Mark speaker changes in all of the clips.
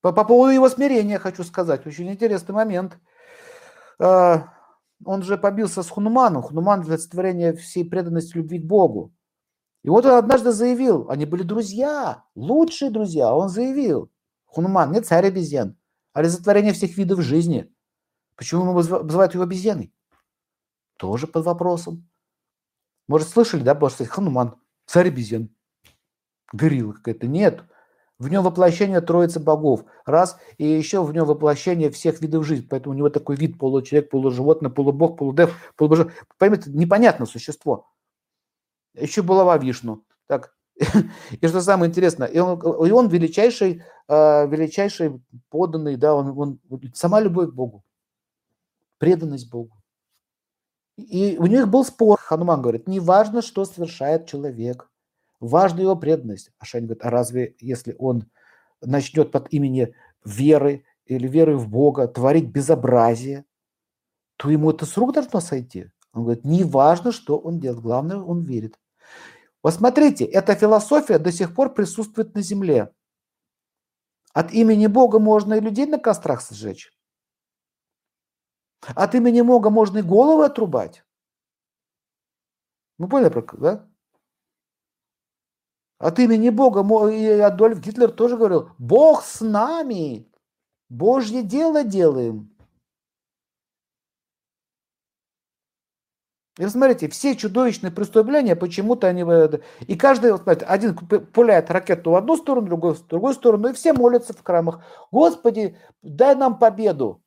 Speaker 1: По, по поводу его смирения хочу сказать. Очень интересный момент. А, он же побился с Хунуманом. Хунуман для олицетворения всей преданности любви к Богу. И вот он однажды заявил, они были друзья, лучшие друзья. Он заявил, Хунуман не царь обезьян, а олицетворение всех видов жизни. Почему ему называют его обезьяной? Тоже под вопросом. Может, слышали, да, потому что Хануман, царь обезьян, горилла какая-то. Нет, в нем воплощение троицы богов. Раз, и еще в нем воплощение всех видов жизни. Поэтому у него такой вид получеловек, полуживотное, полубог, полудев, полубожок. Понимаете, непонятное существо. Еще булава вишну. Так. И что самое интересное, и он, и он величайший, э, величайший поданный, да, он, он, сама любовь к Богу, преданность Богу. И у них был спор. Хануман говорит, не важно, что совершает человек, важна его преданность. А Шань говорит, а разве если он начнет под имени веры или веры в Бога творить безобразие, то ему это с рук должно сойти? Он говорит, не важно, что он делает, главное, он верит. Вот смотрите, эта философия до сих пор присутствует на земле. От имени Бога можно и людей на кострах сжечь. От имени Бога можно и головы отрубать. Ну, поняли, да? От имени Бога, и Адольф Гитлер тоже говорил, Бог с нами, Божье дело делаем. И смотрите, все чудовищные преступления, почему-то они... И каждый, смотрите, один пуляет ракету в одну сторону, другой в другую сторону, и все молятся в храмах. Господи, дай нам победу.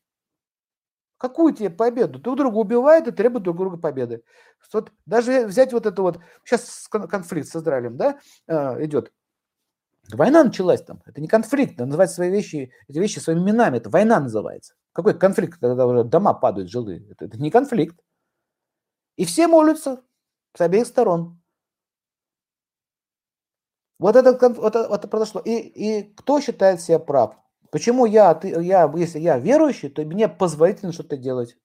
Speaker 1: Какую тебе победу? Друг друга убивают и требуют друг друга победы. Вот даже взять вот это вот, сейчас конфликт с Израилем, да, э, идет. Война началась там. Это не конфликт, надо называть свои вещи, эти вещи своими именами. Это война называется. Какой конфликт, когда уже дома падают жилые? Это, это не конфликт. И все молятся с обеих сторон. Вот это, вот это, вот произошло. И, и кто считает себя прав? Почему я, ты, я, если я верующий, то мне позволительно что-то делать.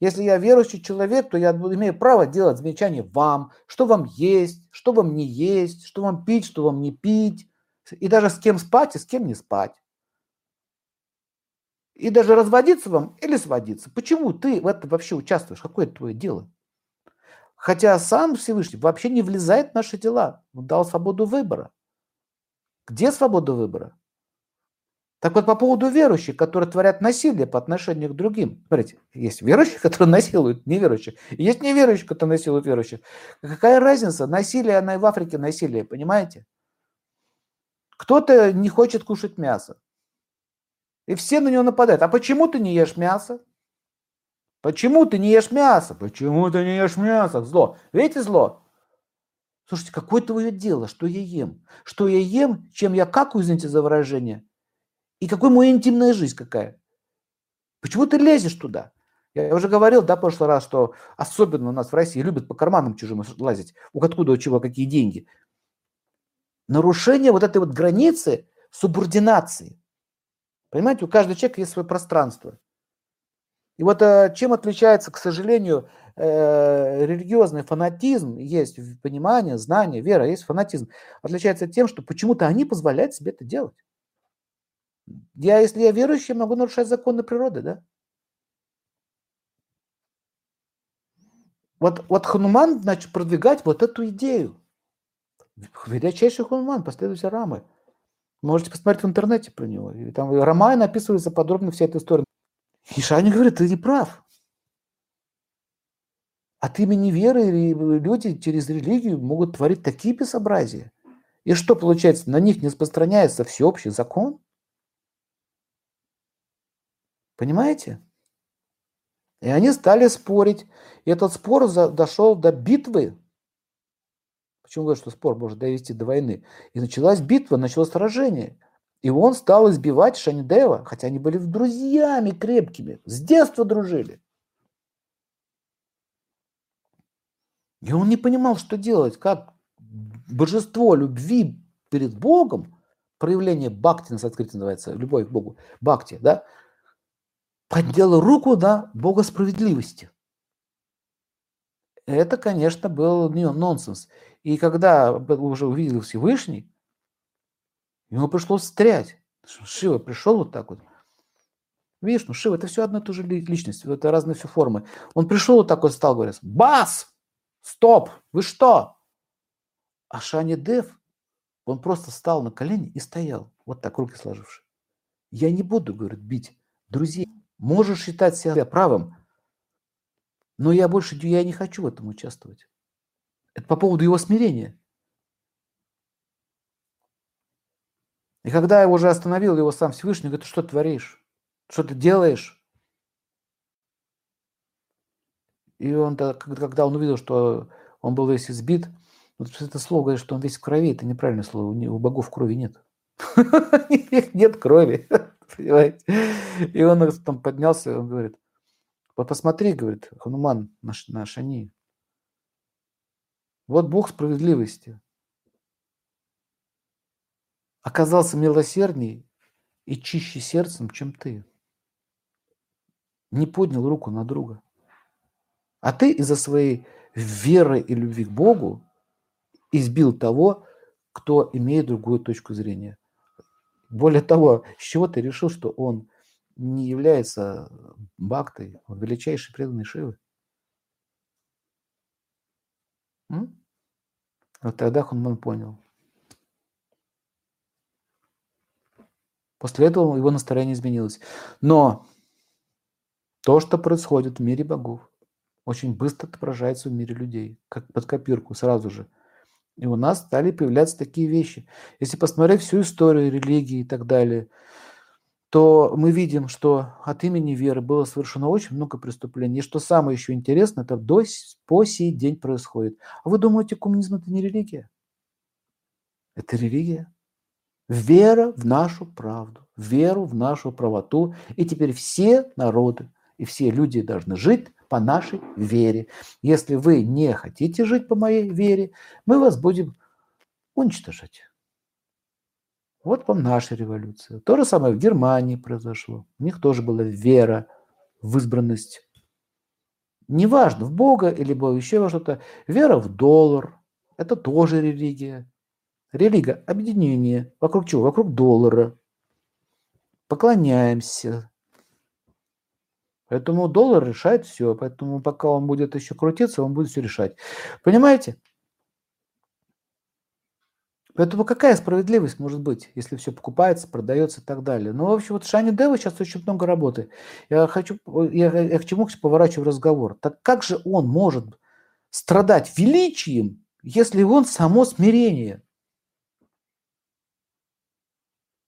Speaker 1: Если я верующий человек, то я имею право делать замечания вам, что вам есть, что вам не есть, что вам пить, что вам не пить, и даже с кем спать и с кем не спать. И даже разводиться вам или сводиться. Почему ты в этом вообще участвуешь? Какое это твое дело? Хотя сам Всевышний вообще не влезает в наши дела. Он дал свободу выбора. Где свобода выбора? Так вот, по поводу верующих, которые творят насилие по отношению к другим. Смотрите, есть верующие, которые насилуют неверующих, есть неверующие, которые насилуют верующих. Какая разница? Насилие, она и в Африке насилие, понимаете? Кто-то не хочет кушать мясо. И все на него нападают. А почему ты не ешь мясо? Почему ты не ешь мясо? Почему ты не ешь мясо? Зло. Видите зло? Слушайте, какое твое дело, что я ем? Что я ем, чем я какаю, извините за выражение? И какой моя интимная жизнь какая? Почему ты лезешь туда? Я уже говорил, да, в прошлый раз, что особенно у нас в России любят по карманам чужим лазить. У откуда, у чего, какие деньги. Нарушение вот этой вот границы субординации. Понимаете, у каждого человека есть свое пространство. И вот э, чем отличается, к сожалению, э, религиозный фанатизм, есть понимание, знание, вера, есть фанатизм, отличается тем, что почему-то они позволяют себе это делать. Я, если я верующий, могу нарушать законы природы, да? Вот, вот Хануман, значит, продвигать вот эту идею. Величайший Хануман, последователь Рамы. Можете посмотреть в интернете про него. И там Рамай написывается подробно вся эта история. И Шани говорит, ты не прав. От имени веры люди через религию могут творить такие безобразия. И что получается? На них не распространяется всеобщий закон? Понимаете? И они стали спорить. И этот спор за, дошел до битвы. Почему говорят, что спор может довести до войны? И началась битва, началось сражение. И он стал избивать Шанидева, хотя они были друзьями крепкими, с детства дружили. И он не понимал, что делать, как божество любви перед Богом, проявление бхакти на санскрите называется, любовь к Богу, бхакти, да, поднял руку на Бога справедливости. Это, конечно, был нонсенс. И когда уже увидел Всевышний, ему пришлось встрять. Шива пришел вот так вот. Видишь, ну Шива это все одна и та же личность, это разные все формы. Он пришел вот так вот стал, говорит, бас, стоп, вы что? А Шани Дев, он просто стал на колени и стоял, вот так, руки сложивши. Я не буду, говорит, бить друзей. Можешь считать себя правым, но я больше я не хочу в этом участвовать. Это по поводу его смирения. И когда я уже остановил его сам Всевышний, говорит, что творишь? Что ты делаешь? И он, когда он увидел, что он был весь избит, вот это слово говорит, что он весь в крови, это неправильное слово, у богов крови нет. Нет крови, понимаете? И он там поднялся, он говорит, вот посмотри, говорит, Хануман наш, наш они. Вот Бог справедливости. Оказался милосердней и чище сердцем, чем ты. Не поднял руку на друга. А ты из-за своей веры и любви к Богу избил того, кто имеет другую точку зрения. Более того, с чего ты решил, что он не является бхактой, он величайший преданный Шивы? Вот тогда Хунман понял. После этого его настроение изменилось. Но то, что происходит в мире богов, очень быстро отображается в мире людей, как под копирку сразу же. И у нас стали появляться такие вещи. Если посмотреть всю историю религии и так далее, то мы видим, что от имени веры было совершено очень много преступлений. И что самое еще интересное, это до, по сей день происходит. А вы думаете, коммунизм это не религия? Это религия. Вера в нашу правду, веру в нашу правоту. И теперь все народы и все люди должны жить по нашей вере. Если вы не хотите жить по моей вере, мы вас будем уничтожать. Вот вам наша революция. То же самое в Германии произошло. У них тоже была вера в избранность. Неважно, в Бога или Бога, еще во что-то. Вера в доллар. Это тоже религия. Религия – объединение. Вокруг чего? Вокруг доллара. Поклоняемся, Поэтому доллар решает все. Поэтому пока он будет еще крутиться, он будет все решать. Понимаете? Поэтому какая справедливость может быть, если все покупается, продается и так далее? Ну, в общем, вот Шани Дева сейчас очень много работы. Я хочу, я, я к чему поворачиваю разговор. Так как же он может страдать величием, если он само смирение?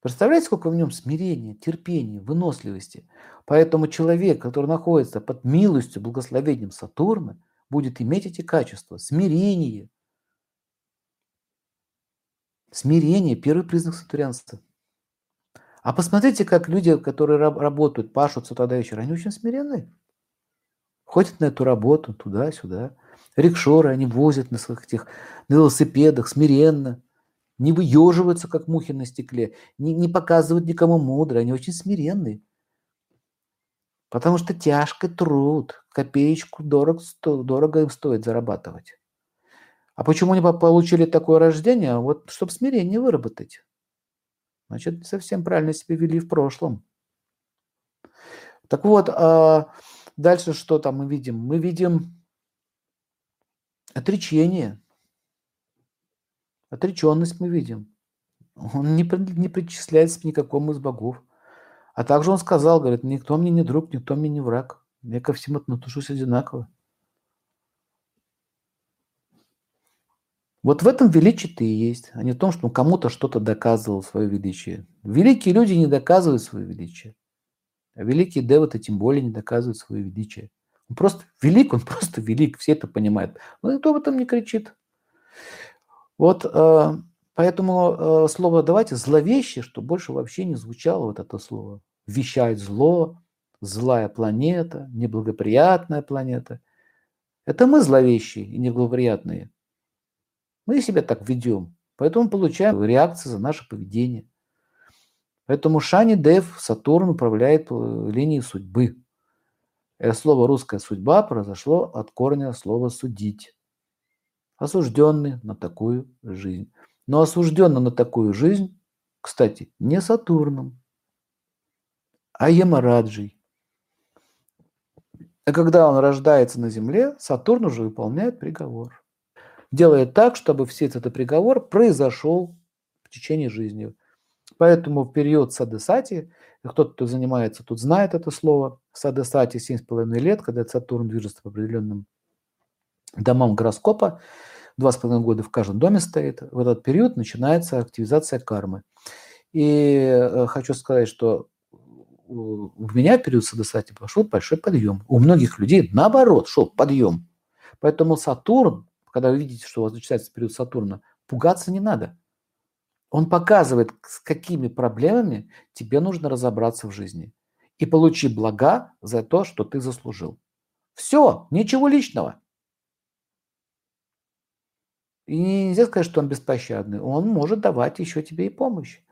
Speaker 1: Представляете, сколько в нем смирения, терпения, выносливости? Поэтому человек, который находится под милостью, благословением Сатурна, будет иметь эти качества. Смирение. Смирение – первый признак сатурянства. А посмотрите, как люди, которые работают, пашут с утра до вечера, они очень смиренные. Ходят на эту работу туда-сюда. Рикшоры они возят на своих этих на велосипедах смиренно не выеживаются, как мухи на стекле, не, не показывают никому мудро, они очень смиренные. Потому что тяжкий труд, копеечку дорого, дорого им стоит зарабатывать. А почему они получили такое рождение? Вот чтобы смирение выработать. Значит, совсем правильно себя вели в прошлом. Так вот, а дальше что там мы видим? Мы видим отречение – Отреченность мы видим. Он не, не причисляется к никакому из богов. А также он сказал, говорит, никто мне не друг, никто мне не враг. Я ко всем отношусь одинаково. Вот в этом величие ты и есть, а не в том, что кому-то что-то доказывал свое величие. Великие люди не доказывают свое величие. А великие девы-то тем более не доказывают свое величие. Он просто велик, он просто велик, все это понимают. Но никто об этом не кричит. Вот э, поэтому э, слово давайте зловеще, что больше вообще не звучало вот это слово. Вещает зло, злая планета, неблагоприятная планета. Это мы зловещие и неблагоприятные. Мы себя так ведем. Поэтому получаем реакции за наше поведение. Поэтому Шани Дев, Сатурн управляет линией судьбы. Это слово «русская судьба» произошло от корня слова «судить» осужденный на такую жизнь. Но осужденный на такую жизнь Кстати, не Сатурном, а Ямараджей. А когда он рождается на Земле, Сатурн уже выполняет приговор. Делает так, чтобы все этот приговор произошел в течение жизни. Поэтому в период садесати, кто-то, кто занимается, тут знает это слово, садесати 7,5 лет, когда Сатурн движется по определенным домам гороскопа, два с половиной года в каждом доме стоит, в этот период начинается активизация кармы. И э, хочу сказать, что у меня период садесати пошел большой подъем. У многих людей наоборот шел подъем. Поэтому Сатурн, когда вы видите, что у вас начинается период Сатурна, пугаться не надо. Он показывает, с какими проблемами тебе нужно разобраться в жизни. И получи блага за то, что ты заслужил. Все, ничего личного. И нельзя сказать, что он беспощадный. Он может давать еще тебе и помощь.